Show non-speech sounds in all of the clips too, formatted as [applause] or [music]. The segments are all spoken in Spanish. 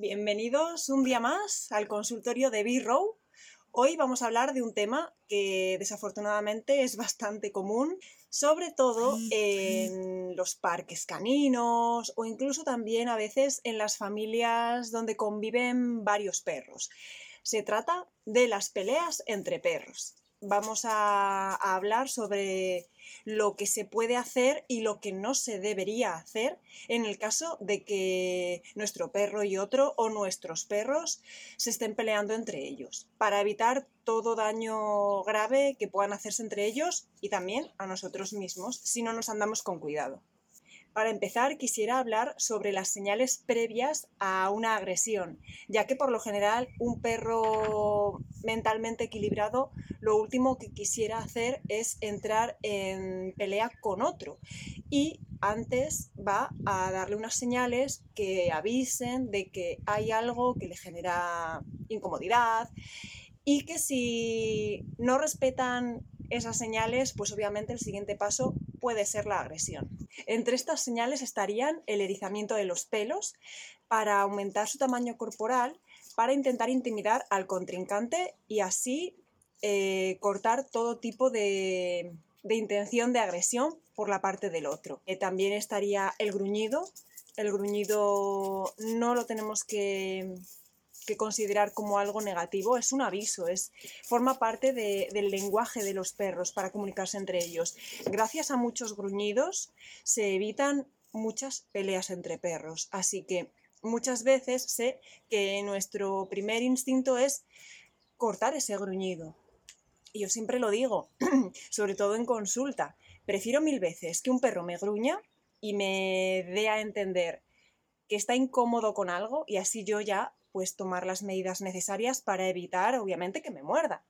Bienvenidos un día más al consultorio de B-Row. Hoy vamos a hablar de un tema que desafortunadamente es bastante común, sobre todo en los parques caninos o incluso también a veces en las familias donde conviven varios perros. Se trata de las peleas entre perros vamos a, hablar sobre lo que se puede hacer y lo que no se debería hacer en el caso de que nuestro perro y otro o nuestros perros se estén peleando entre ellos, para evitar todo daño grave que puedan hacerse entre ellos y también a nosotros mismos si no nos andamos con cuidado. Para empezar, quisiera hablar sobre las señales previas a una agresión, ya que por lo general un perro mentalmente equilibrado lo último que quisiera hacer es entrar en pelea con otro. Y antes va a darle unas señales que avisen de que hay algo que le genera incomodidad y que si no respetan esas señales, pues obviamente el siguiente paso puede ser la agresión. Entre estas señales estarían el erizamiento de los pelos para aumentar su tamaño corporal, para intentar intimidar al contrincante y así eh, cortar todo tipo de, intención de agresión por la parte del otro. Eh, también estaría el gruñido. El gruñido no lo tenemos que que considerar como algo negativo, es un aviso, es, forma parte del lenguaje de los perros para comunicarse entre ellos. Gracias a muchos gruñidos se evitan muchas peleas entre perros, así que muchas veces sé que nuestro primer instinto es cortar ese gruñido. Y yo siempre lo digo, [clears throat] sobre todo en consulta, prefiero mil veces que un perro me gruña y me dé a entender que está incómodo con algo y así yo ya pues tomar las medidas necesarias para evitar, obviamente, que me muerda.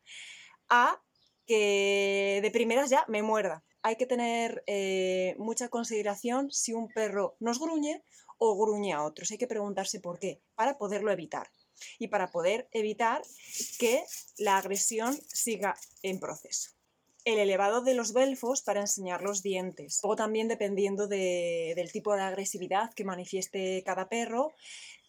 A que de primeras ya me muerda. Hay que tener eh, mucha consideración si un perro nos gruñe o gruñe a otros. Hay que preguntarse por qué, para poderlo evitar. Y para poder evitar que la agresión siga en proceso el elevado de los belfos para enseñar los dientes. Luego también dependiendo del tipo de agresividad que manifieste cada perro,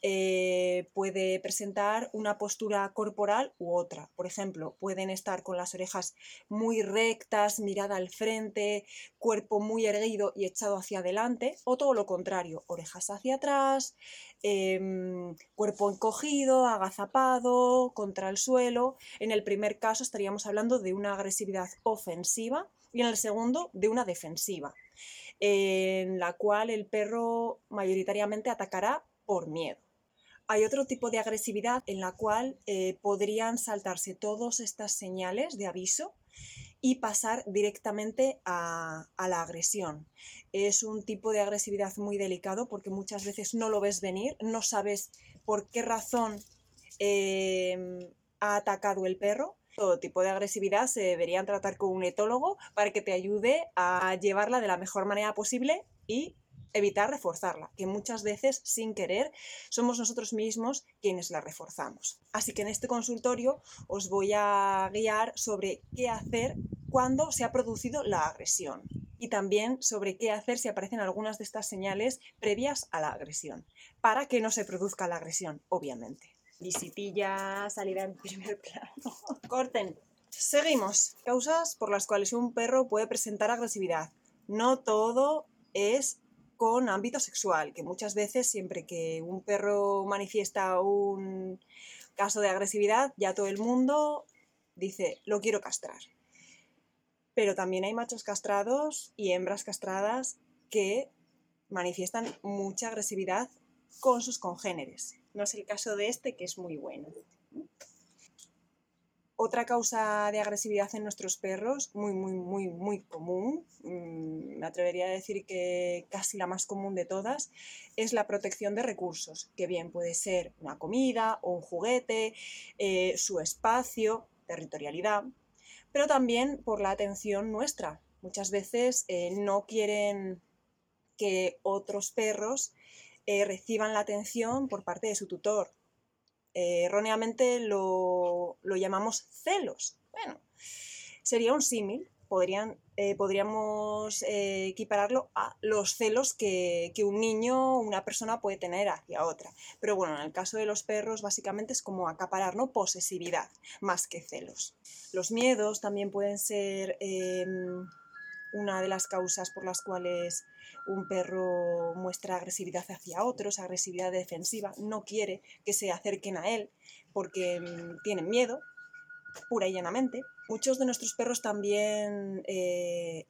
eh, puede presentar una postura corporal u otra. Por ejemplo, pueden estar con las orejas muy rectas, mirada al frente, cuerpo muy erguido y echado hacia adelante, o todo lo contrario, orejas hacia atrás, em, cuerpo encogido, agazapado, contra el suelo. En el primer caso estaríamos hablando de una agresividad ofensiva y en el segundo de una defensiva, en la cual el perro mayoritariamente atacará por miedo. Hay otro tipo de agresividad en la cual eh, podrían saltarse todas estas señales de aviso y pasar directamente a, la agresión. Es un tipo de agresividad muy delicado porque muchas veces no lo ves venir, no sabes por qué razón em, ha atacado el perro. Todo tipo de agresividad se deberían tratar con un etólogo para que te ayude a llevarla de la mejor manera posible y evitar reforzarla, que muchas veces sin querer somos nosotros mismos quienes la reforzamos. Así que en este consultorio os voy a guiar sobre qué hacer cuando se ha producido la agresión y también sobre qué hacer si aparecen algunas de estas señales previas a la agresión, para que no se produzca la agresión, obviamente. Visitilla, salida en primer plano. [laughs] Corten. Seguimos. Causas por las cuales un perro puede presentar agresividad. No todo es con ámbito sexual, que muchas veces siempre que un perro manifiesta un caso de agresividad, ya todo el mundo dice, lo quiero castrar. Pero también hay machos castrados y hembras castradas que manifiestan mucha agresividad con sus congéneres. No es el caso de este, que es muy bueno. Otra causa de agresividad en nuestros perros, muy, muy, muy, muy común, mm, me atrevería a decir que casi la más común de todas, es la protección de recursos, que bien puede ser una comida o un juguete, eh, su espacio, territorialidad, pero también por la atención nuestra. Muchas veces eh, no quieren que otros perros eh, reciban la atención por parte de su tutor eh, erróneamente lo, llamamos celos. Bueno, sería un símil, eh, podríamos eh, equipararlo a los celos que, que, un niño o una persona puede tener hacia otra. Pero bueno, en el caso de los perros básicamente es como acaparar, ¿no? Posesividad, más que celos. Los miedos también pueden ser em, una de las causas por las cuales un perro muestra agresividad hacia otros, agresividad defensiva, no quiere que se acerquen a él porque em, tienen miedo, pura y llanamente. Muchos de nuestros perros también eh,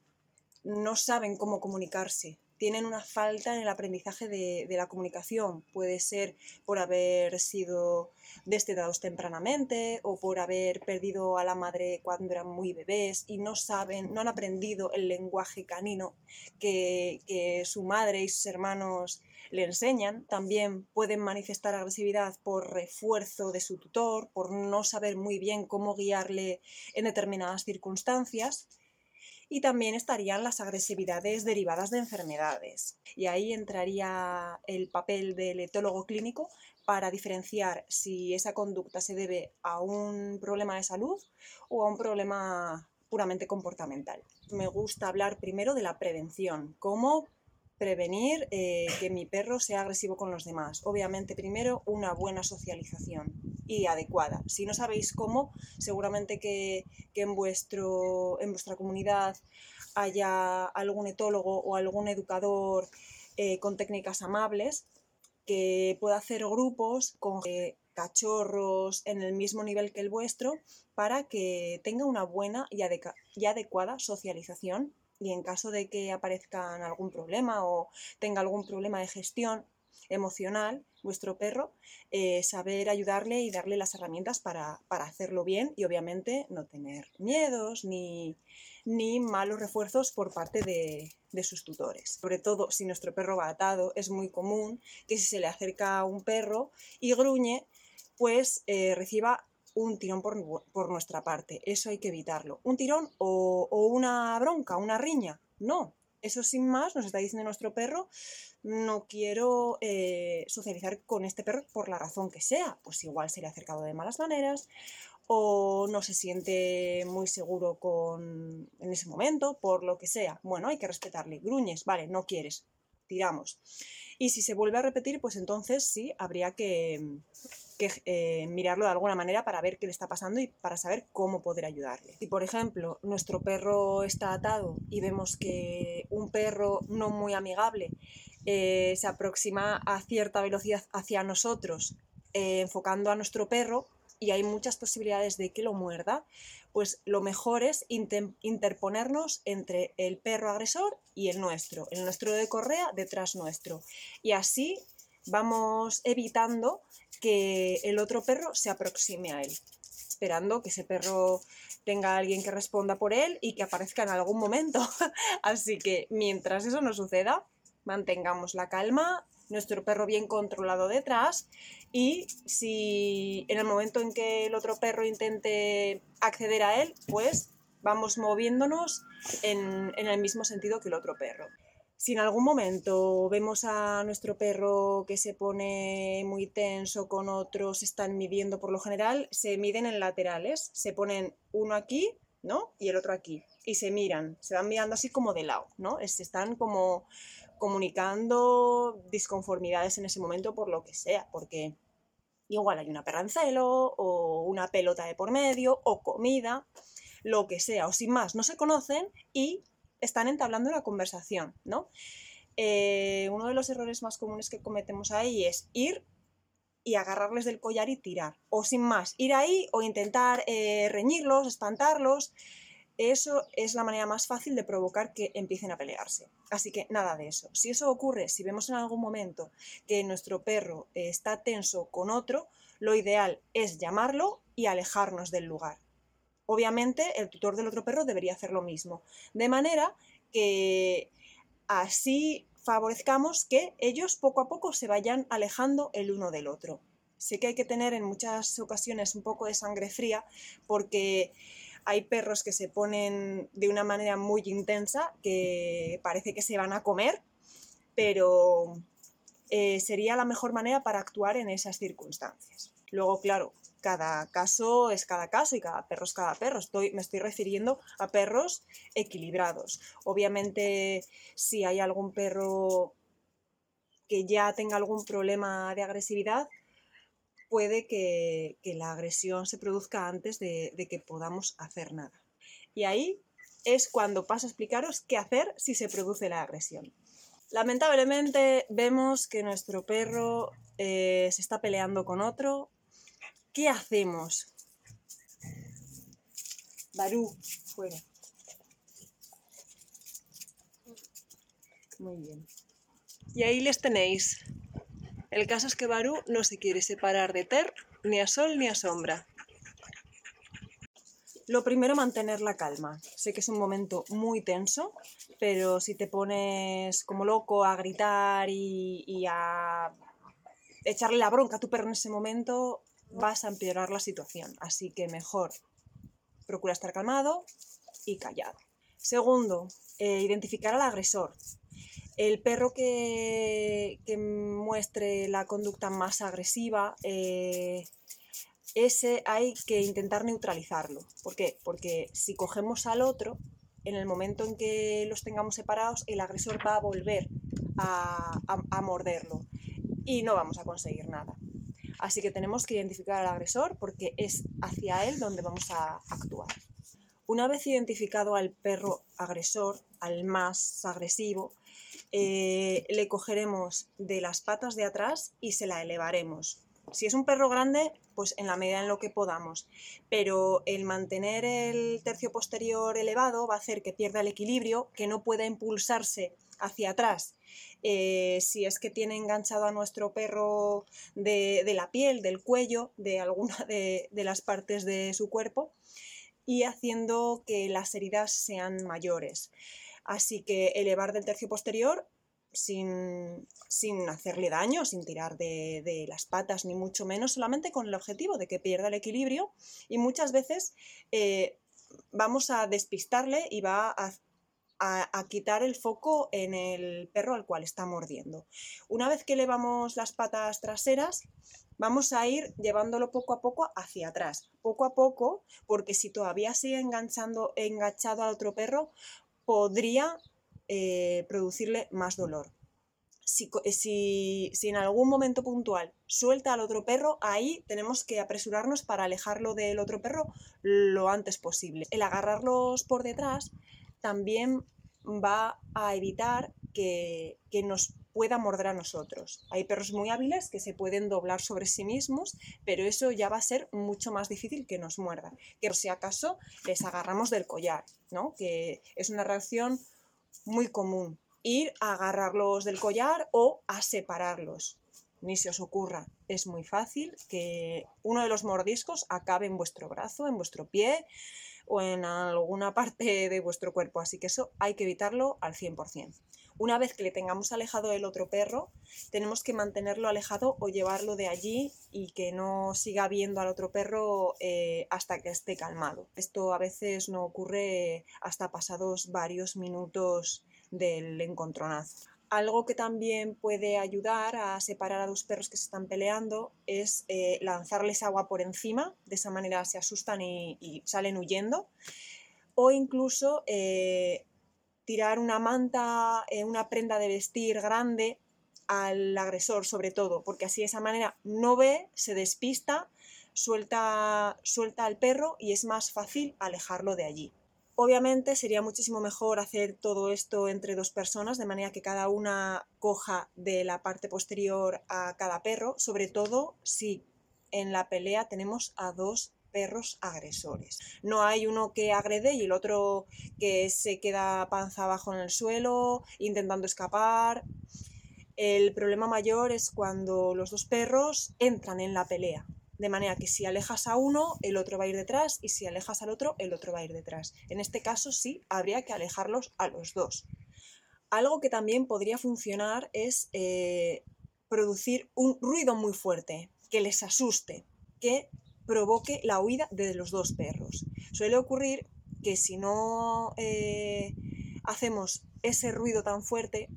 no saben cómo comunicarse. Tienen una falta en el aprendizaje de, la comunicación. Puede ser por haber sido destetados tempranamente o por haber perdido a la madre cuando eran muy bebés y no saben, no han aprendido el lenguaje canino que, que su madre y sus hermanos le enseñan. También pueden manifestar agresividad por refuerzo de su tutor, por no saber muy bien cómo guiarle en determinadas circunstancias. Y también estarían las agresividades derivadas de enfermedades. Y ahí entraría el papel del etólogo clínico para diferenciar si esa conducta se debe a un problema de salud o a un problema puramente comportamental. Me gusta hablar primero de la prevención, cómo prevenir eh, que mi perro sea agresivo con los demás. Obviamente, primero, una buena socialización y adecuada. Si no sabéis cómo, seguramente que, en, vuestro, en vuestra comunidad haya algún etólogo o algún educador eh, con técnicas amables que pueda hacer grupos con eh, cachorros en el mismo nivel que el vuestro para que tenga una buena y adecuada socialización y en caso de que aparezca algún problema o tenga algún problema de gestión emocional, vuestro perro, eh, saber ayudarle y darle las herramientas para, hacerlo bien y obviamente no tener miedos ni, ni malos refuerzos por parte de, sus tutores. Sobre todo si nuestro perro va atado, es muy común que si se le acerca a un perro y gruñe, pues eh, reciba un tirón por, nuestra parte. Eso hay que evitarlo. Un tirón o, una bronca, una riña. No. Eso sin más nos está diciendo nuestro perro, no quiero eh, socializar con este perro por la razón que sea. Pues igual se le ha acercado de malas maneras o no se siente muy seguro con, en ese momento, por lo que sea. Bueno, hay que respetarle. Gruñes, vale, no quieres, tiramos. Y si se vuelve a repetir, pues entonces sí, habría que, eh, mirarlo de alguna manera para ver qué le está pasando y para saber cómo poder ayudarle. Si, por ejemplo, nuestro perro está atado y vemos que un perro no muy amigable eh, se aproxima a cierta velocidad hacia nosotros, eh, enfocando a nuestro perro, y hay muchas posibilidades de que lo muerda, pues lo mejor es interponernos entre el perro agresor y el nuestro, el nuestro de correa detrás nuestro. Y así vamos evitando que el otro perro se aproxime a él, esperando que ese perro tenga alguien que responda por él y que aparezca en algún momento. [laughs] Así que mientras eso no suceda, mantengamos la calma, nuestro perro bien controlado detrás y si en el momento en que el otro perro intente acceder a él, pues vamos moviéndonos en, el mismo sentido que el otro perro. Si en algún momento vemos a nuestro perro que se pone muy tenso con otros, están midiendo por lo general, se miden en laterales, se ponen uno aquí, ¿no? Y el otro aquí. Y se miran, se van mirando así como de lado, ¿no? Se están como comunicando disconformidades en ese momento por lo que sea, porque igual hay una perra en celo o una pelota de por medio o comida, lo que sea, o sin más, no se conocen y están entablando una conversación, ¿no? Eh, uno de los errores más comunes que cometemos ahí es ir y agarrarles del collar y tirar, o sin más, ir ahí o intentar eh, reñirlos, espantarlos, eso es la manera más fácil de provocar que empiecen a pelearse. Así que nada de eso. Si eso ocurre, si vemos en algún momento que nuestro perro está tenso con otro, lo ideal es llamarlo y alejarnos del lugar. Obviamente el tutor del otro perro debería hacer lo mismo, de manera que así favorezcamos que ellos poco a poco se vayan alejando el uno del otro. Sé que hay que tener en muchas ocasiones un poco de sangre fría porque hay perros que se ponen de una manera muy intensa, que parece que se van a comer, pero eh, sería la mejor manera para actuar en esas circunstancias. Luego, claro, cada caso es cada caso y cada perro es cada perro. Estoy, me estoy refiriendo a perros equilibrados. Obviamente, si hay algún perro que ya tenga algún problema de agresividad, puede que, la agresión se produzca antes de, de que podamos hacer nada. Y ahí es cuando paso a explicaros qué hacer si se produce la agresión. Lamentablemente vemos que nuestro perro eh, se está peleando con otro. ¿Qué hacemos? Barú, fuera. Muy bien. Y ahí les tenéis. El caso es que Barú no se quiere separar de Ter ni a sol ni a sombra. Lo primero, mantener la calma. Sé que es un momento muy tenso, pero si te pones como loco a gritar y, a echarle la bronca a tu perro en ese momento, vas a empeorar la situación. Así que mejor procura estar calmado y callado. Segundo, eh, identificar al agresor. El perro que, muestre la conducta más agresiva eh, ese hay que intentar neutralizarlo. ¿Por qué? Porque si cogemos al otro, en el momento en que los tengamos separados, el agresor va a volver a, morderlo y no vamos a conseguir nada. Así que tenemos que identificar al agresor porque es hacia él donde vamos a actuar. Una vez identificado al perro agresor, al más agresivo, eh, le cogeremos de las patas de atrás y se la elevaremos si es un perro grande, pues en la medida en lo que podamos. Pero el mantener el tercio posterior elevado va a hacer que pierda el equilibrio, que no pueda impulsarse hacia atrás. Eh, si es que tiene enganchado a nuestro perro de, la piel, del cuello, de alguna de, las partes de su cuerpo, y haciendo que las heridas sean mayores. Así que elevar del tercio posterior sin, hacerle daño, sin tirar de, las patas, ni mucho menos, solamente con el objetivo de que pierda el equilibrio y muchas veces eh, vamos a despistarle y va a, quitar el foco en el perro al cual está mordiendo. Una vez que elevamos las patas traseras, vamos a ir llevándolo poco a poco hacia atrás, poco a poco, porque si todavía sigue enganchado al otro perro, podría eh, producirle más dolor. Eh, si, si, en algún momento puntual suelta al otro perro, ahí tenemos que apresurarnos para alejarlo del otro perro lo antes posible. El agarrarlos por detrás también va a evitar que, que, nos pueda morder a nosotros. Hay perros muy hábiles que se pueden doblar sobre sí mismos, pero eso ya va a ser mucho más difícil que nos muerdan. Que si acaso les agarramos del collar, ¿no? que es una reacción muy común. Ir a agarrarlos del collar o a separarlos. Ni se os ocurra, es muy fácil que uno de los mordiscos acabe en vuestro brazo, en vuestro pie o en alguna parte de vuestro cuerpo, así que eso hay que evitarlo al 100%. Una vez que le tengamos alejado del otro perro, tenemos que mantenerlo alejado o llevarlo de allí y que no siga viendo al otro perro eh, hasta que esté calmado. Esto a veces no ocurre hasta pasados varios minutos del encontronazo. Algo que también puede ayudar a separar a dos perros que se están peleando es eh, lanzarles agua por encima, de esa manera se asustan y, salen huyendo, o incluso eh, tirar una manta, eh, una prenda de vestir grande al agresor sobre todo, porque así de esa manera no ve, se despista, suelta, suelta al perro y es más fácil alejarlo de allí. Obviamente sería muchísimo mejor hacer todo esto entre dos personas, de manera que cada una coja de la parte posterior a cada perro, sobre todo si en la pelea tenemos a dos perros agresores. No hay uno que agrede y el otro que se queda panza abajo en el suelo intentando escapar. El problema mayor es cuando los dos perros entran en la pelea. De manera que si alejas a uno, el otro va a ir detrás y si alejas al otro, el otro va a ir detrás. En este caso sí, habría que alejarlos a los dos. Algo que también podría funcionar es eh, producir un ruido muy fuerte, que les asuste, que provoque la huida de los dos perros. Suele ocurrir que si no eh, hacemos ese ruido tan fuerte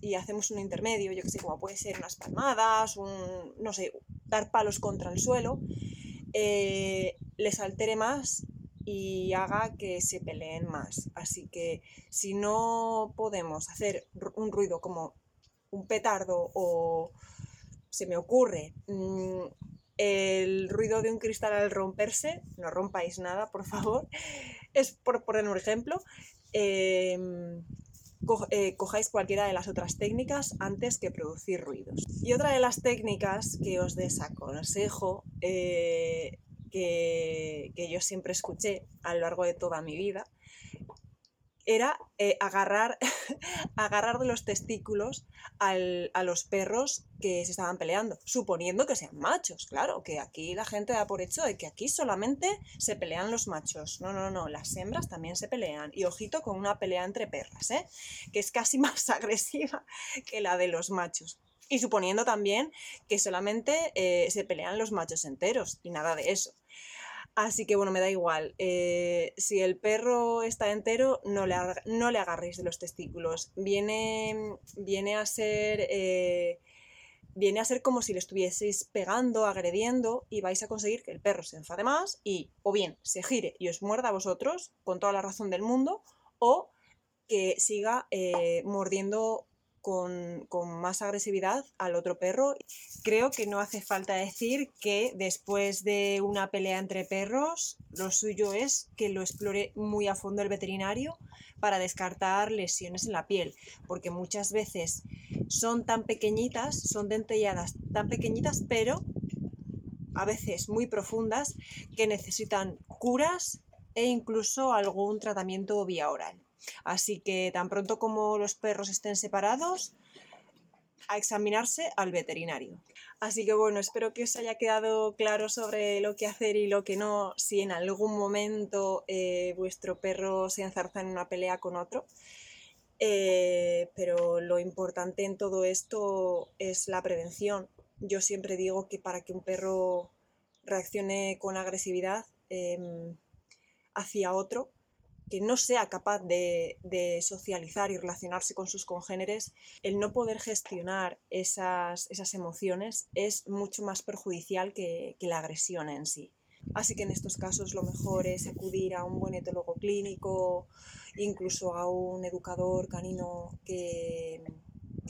y hacemos un intermedio, yo que sé, como puede ser unas palmadas, un, no sé, dar palos contra el suelo, eh, les altere más y haga que se peleen más. Así que si no podemos hacer un ruido como un petardo o se me ocurre mm, el ruido de un cristal al romperse, no rompáis nada, por favor, [laughs] es por poner un ejemplo, eh, cojáis cualquiera de las otras técnicas antes que producir ruidos. Y otra de las técnicas que os desaconsejo, eh, que, que yo siempre escuché a lo largo de toda mi vida, era eh, agarrar, [laughs] agarrar de los testículos a los perros que se estaban peleando, suponiendo que sean machos, claro, que aquí la gente da por hecho de que aquí solamente se pelean los machos. No, no, no, las hembras también se pelean. Y ojito con una pelea entre perras, ¿eh? que es casi [laughs] más agresiva que la de los machos. Y suponiendo también que solamente eh, se pelean los machos enteros y nada de eso. Así que bueno, me da igual. Eh, si el perro está entero, no le, no le agarréis de los testículos. Viene, viene a ser. Eh, viene a ser como si le estuvieseis pegando, agrediendo, y vais a conseguir que el perro se enfade más y o bien se gire y os muerda a vosotros con toda la razón del mundo, o que siga eh, mordiendo con, más agresividad al otro perro. Creo que no hace falta decir que después de una pelea entre perros, lo suyo es que lo explore muy a fondo el veterinario para descartar lesiones en la piel, porque muchas veces son tan pequeñitas, son dentelladas tan pequeñitas, pero a veces muy profundas, que necesitan curas e incluso algún tratamiento vía oral. Así que tan pronto como los perros estén separados, a examinarse al veterinario. Así que bueno, espero que os haya quedado claro sobre lo que hacer y lo que no si en algún momento eh, vuestro perro se enzarza en una pelea con otro. Eh, pero lo importante en todo esto es la prevención. Yo siempre digo que para que un perro reaccione con agresividad em, hacia otro, que no sea capaz de, socializar y relacionarse con sus congéneres, el no poder gestionar esas, emociones es mucho más perjudicial que, la agresión en sí. Así que en estos casos lo mejor es acudir a un buen etólogo clínico, incluso a un educador canino que,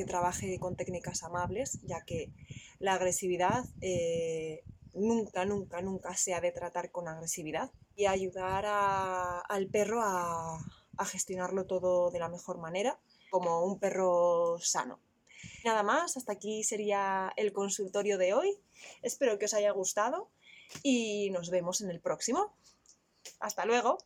trabaje con técnicas amables, ya que la agresividad eh, nunca, nunca, nunca se ha de tratar con agresividad y ayudar al perro a, gestionarlo todo de la mejor manera, como un perro sano. Nada más, hasta aquí sería el consultorio de hoy. Espero que os haya gustado y nos vemos en el próximo. Hasta luego.